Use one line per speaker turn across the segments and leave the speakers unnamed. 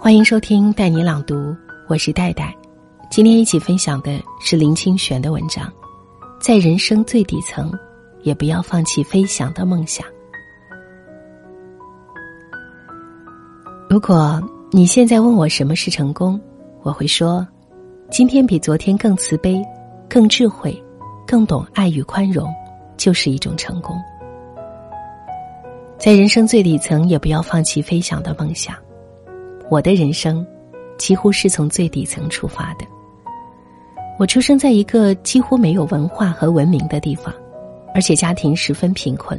欢迎收听带你朗读，我是戴戴。今天一起分享的是林清玄的文章，在人生最底层，也不要放弃飞翔的梦想。如果你现在问我什么是成功，我会说，今天比昨天更慈悲、更智慧、更懂爱与宽容，就是一种成功。在人生最底层，也不要放弃飞翔的梦想。我的人生，几乎是从最底层出发的。我出生在一个几乎没有文化和文明的地方，而且家庭十分贫困。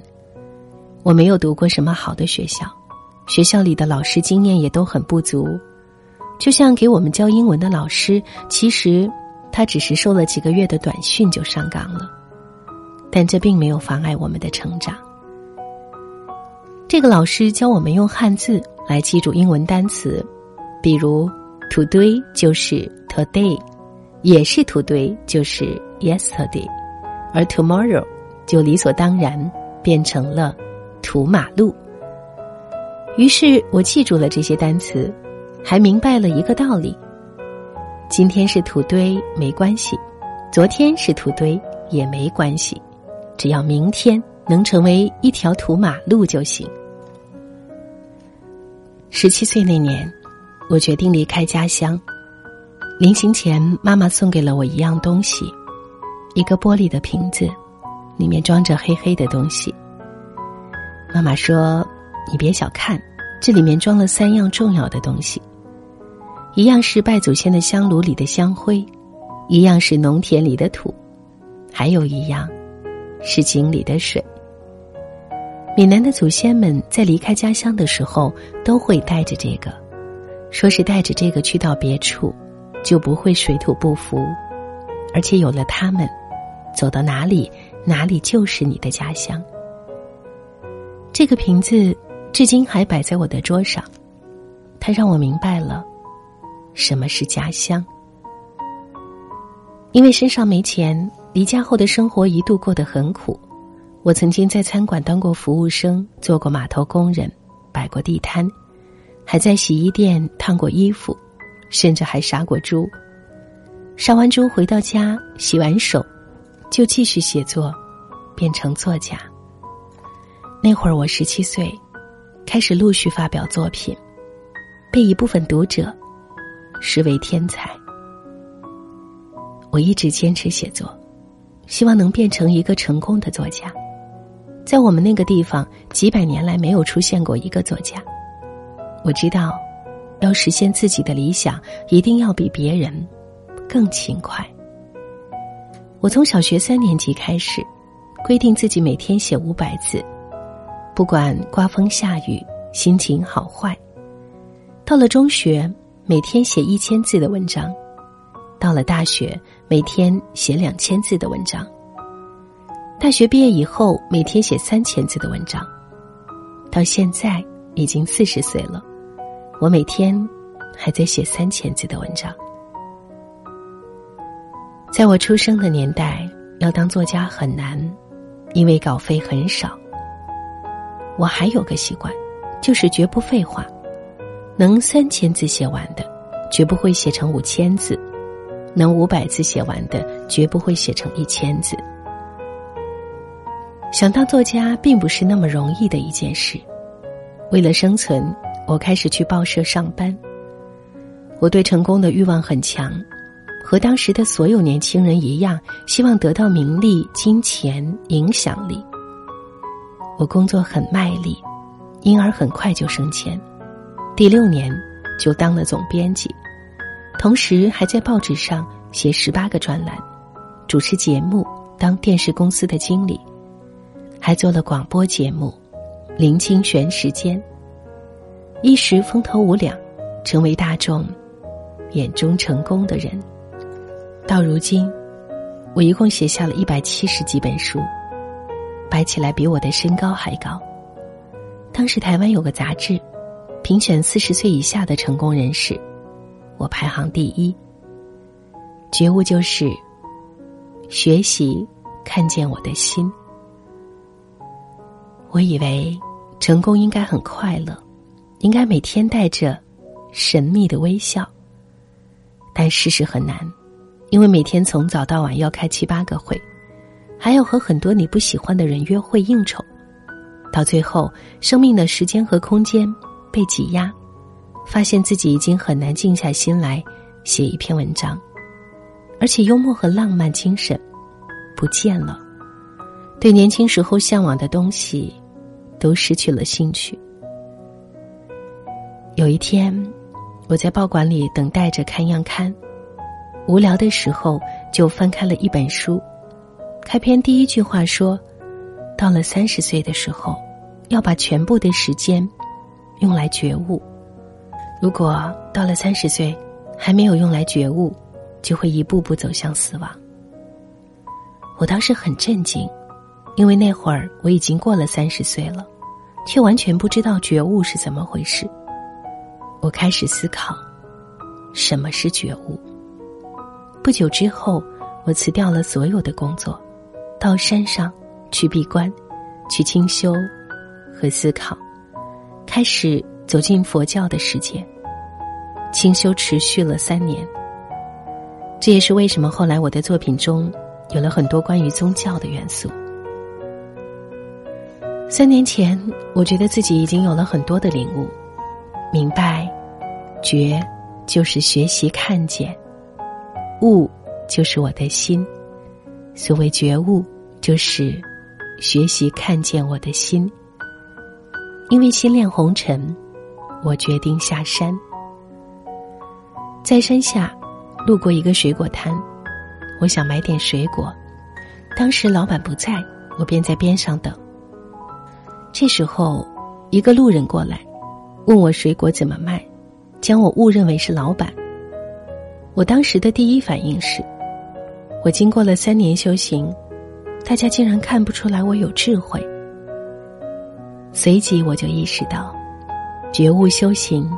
我没有读过什么好的学校，学校里的老师经验也都很不足。就像给我们教英文的老师，其实他只是受了几个月的短训就上岗了，但这并没有妨碍我们的成长。这个老师教我们用汉字。来记住英文单词，比如 “today” 就是 “today”，也是 “to 堆就是 “yesterday”，而 “tomorrow” 就理所当然变成了“土马路”。于是我记住了这些单词，还明白了一个道理：今天是土堆没关系，昨天是土堆也没关系，只要明天能成为一条土马路就行。十七岁那年，我决定离开家乡。临行前，妈妈送给了我一样东西，一个玻璃的瓶子，里面装着黑黑的东西。妈妈说：“你别小看，这里面装了三样重要的东西，一样是拜祖先的香炉里的香灰，一样是农田里的土，还有一样是井里的水。”闽南的祖先们在离开家乡的时候，都会带着这个，说是带着这个去到别处，就不会水土不服，而且有了他们，走到哪里，哪里就是你的家乡。这个瓶子至今还摆在我的桌上，它让我明白了什么是家乡。因为身上没钱，离家后的生活一度过得很苦。我曾经在餐馆当过服务生，做过码头工人，摆过地摊，还在洗衣店烫过衣服，甚至还杀过猪。杀完猪回到家，洗完手，就继续写作，变成作家。那会儿我十七岁，开始陆续发表作品，被一部分读者视为天才。我一直坚持写作，希望能变成一个成功的作家。在我们那个地方，几百年来没有出现过一个作家。我知道，要实现自己的理想，一定要比别人更勤快。我从小学三年级开始，规定自己每天写五百字，不管刮风下雨，心情好坏。到了中学，每天写一千字的文章；到了大学，每天写两千字的文章。大学毕业以后，每天写三千字的文章，到现在已经四十岁了，我每天还在写三千字的文章。在我出生的年代，要当作家很难，因为稿费很少。我还有个习惯，就是绝不废话，能三千字写完的，绝不会写成五千字；能五百字写完的，绝不会写成一千字。想当作家并不是那么容易的一件事。为了生存，我开始去报社上班。我对成功的欲望很强，和当时的所有年轻人一样，希望得到名利、金钱、影响力。我工作很卖力，因而很快就升迁，第六年就当了总编辑，同时还在报纸上写十八个专栏，主持节目，当电视公司的经理。还做了广播节目《林清玄时间》，一时风头无两，成为大众眼中成功的人。到如今，我一共写下了一百七十几本书，摆起来比我的身高还高。当时台湾有个杂志，评选四十岁以下的成功人士，我排行第一。觉悟就是学习，看见我的心。我以为成功应该很快乐，应该每天带着神秘的微笑。但事实很难，因为每天从早到晚要开七八个会，还要和很多你不喜欢的人约会应酬，到最后，生命的时间和空间被挤压，发现自己已经很难静下心来写一篇文章，而且幽默和浪漫精神不见了，对年轻时候向往的东西都失去了兴趣。有一天。我在报馆里等待着看样刊，无聊的时候就翻开了一本书。开篇第一句话说：“到了三十岁的时候，要把全部的时间用来觉悟。如果到了三十岁还没有用来觉悟，就会一步步走向死亡。”我当时很震惊，因为那会儿我已经过了三十岁了，却完全不知道觉悟是怎么回事。我开始思考，什么是觉悟。不久之后，我辞掉了所有的工作，到山上去闭关，去清修和思考，开始走进佛教的世界。清修持续了三年，这也是为什么后来我的作品中有了很多关于宗教的元素。三年前，我觉得自己已经有了很多的领悟。明白，觉就是学习看见，悟就是我的心。所谓觉悟，就是学习看见我的心。因为心恋红尘，我决定下山。在山下，路过一个水果摊，我想买点水果。当时老板不在，我便在边上等。这时候，一个路人过来。问我水果怎么卖，将我误认为是老板。我当时的第一反应是，我经过了三年修行，大家竟然看不出来我有智慧。随即我就意识到，觉悟修行，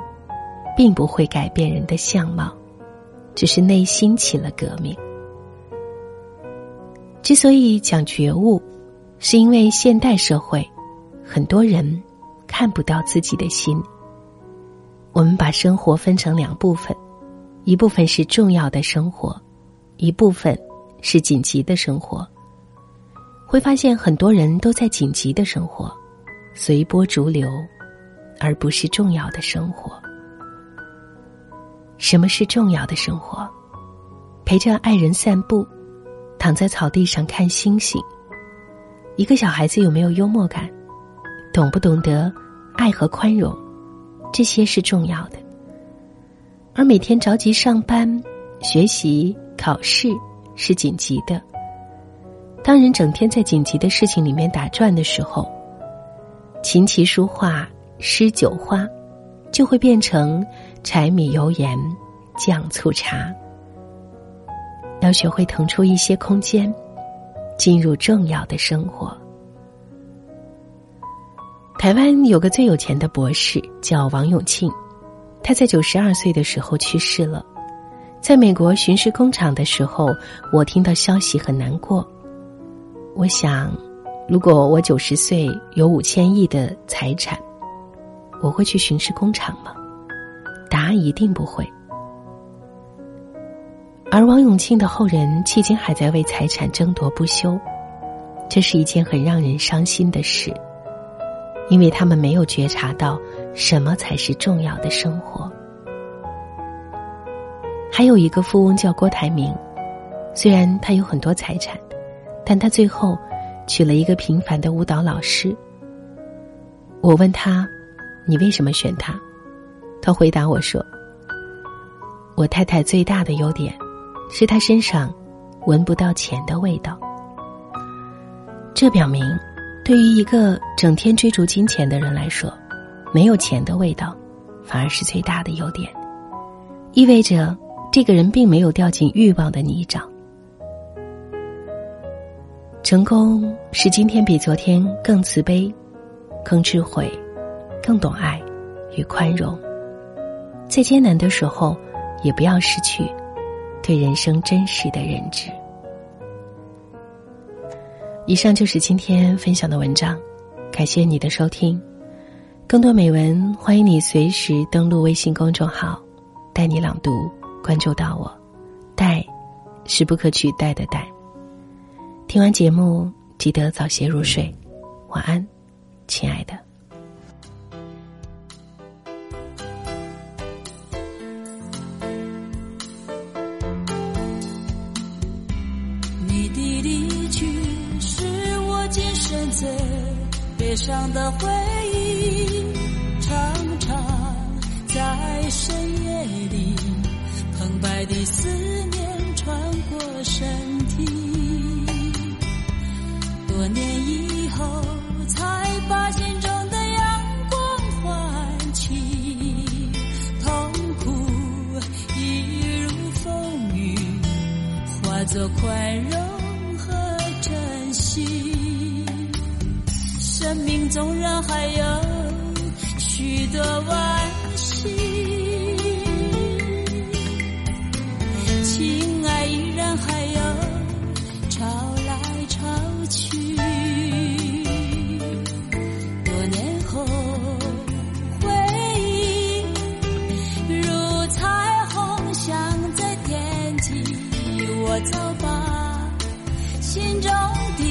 并不会改变人的相貌，只是内心起了革命。之所以讲觉悟，是因为现代社会，很多人看不到自己的心。我们把生活分成两部分，一部分是重要的生活，一部分是紧急的生活。会发现很多人都在紧急的生活，随波逐流，而不是重要的生活。什么是重要的生活？陪着爱人散步，躺在草地上看星星。一个小孩子有没有幽默感？懂不懂得爱和宽容？这些是重要的，而每天着急上班、学习、考试是紧急的。当人整天在紧急的事情里面打转的时候，琴棋书画、诗酒花，就会变成柴米油盐酱醋茶。要学会腾出一些空间，进入重要的生活。台湾有个最有钱的博士叫王永庆，他在九十二岁的时候去世了。在美国巡视工厂的时候，我听到消息很难过。我想，如果我九十岁有五千亿的财产，我会去巡视工厂吗？答案一定不会。而王永庆的后人迄今还在为财产争夺不休，这是一件很让人伤心的事。因为他们没有觉察到什么才是重要的生活。还有一个富翁叫郭台铭，虽然他有很多财产，但他最后娶了一个平凡的舞蹈老师。我问他：“你为什么选他？”他回答我说：“我太太最大的优点，是她身上闻不到钱的味道。”这表明。对于一个整天追逐金钱的人来说，没有钱的味道，反而是最大的优点，意味着这个人并没有掉进欲望的泥沼。成功是今天比昨天更慈悲、更智慧、更懂爱与宽容，在艰难的时候，也不要失去对人生真实的认知。以上就是今天分享的文章，感谢你的收听。更多美文，欢迎你随时登录微信公众号“带你朗读”，关注到我。带，是不可取代的带。听完节目，记得早些入睡，晚安，亲爱的。
悲伤的回忆，常常在深夜里，澎湃的思念穿过身体。多年以后，才把心中的阳光唤起，痛苦一如风雨，化作宽容纵然还有许多惋惜，情爱依然还有潮来潮去。多年后，回忆如彩虹镶在天际，我走吧心中的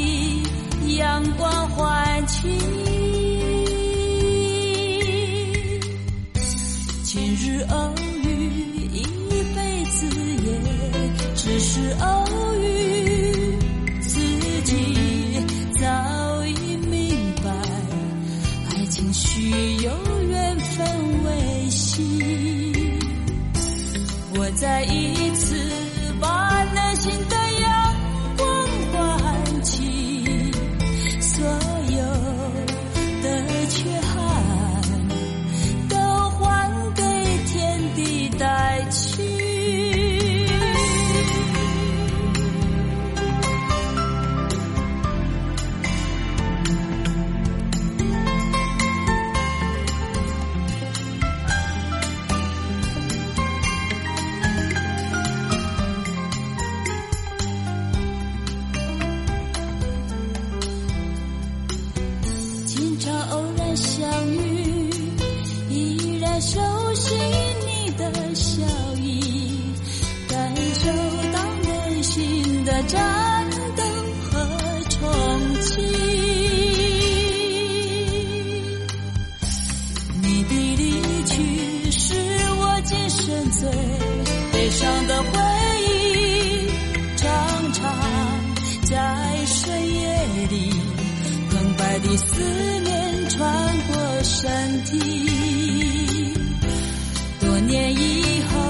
阳光唤起。今日偶遇，一辈子也只是偶遇。自己早已明白，爱情需有缘分维系。我再一次我今生最悲伤的回忆，常常在深夜里。澎湃的思念穿过身体，多年以后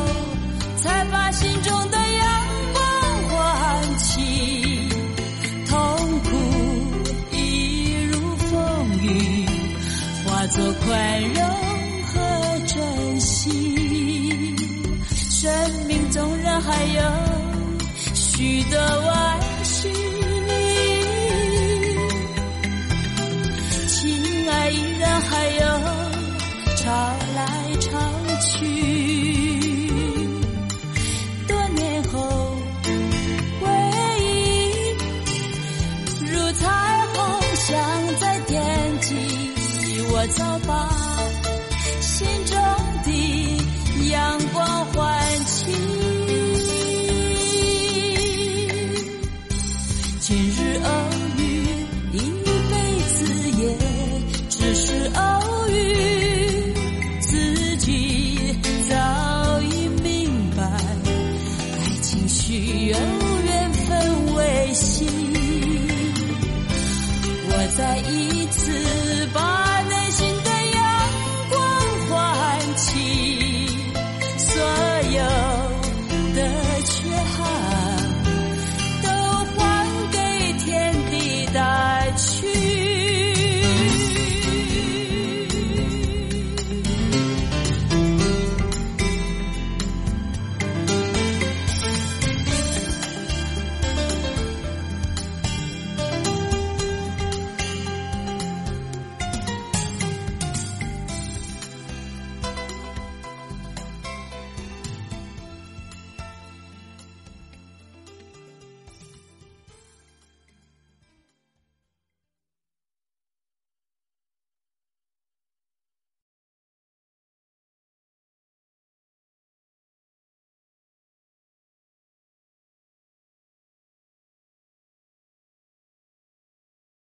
才把心中的阳光唤起，痛苦一如风雨，化作宽容和珍惜。许多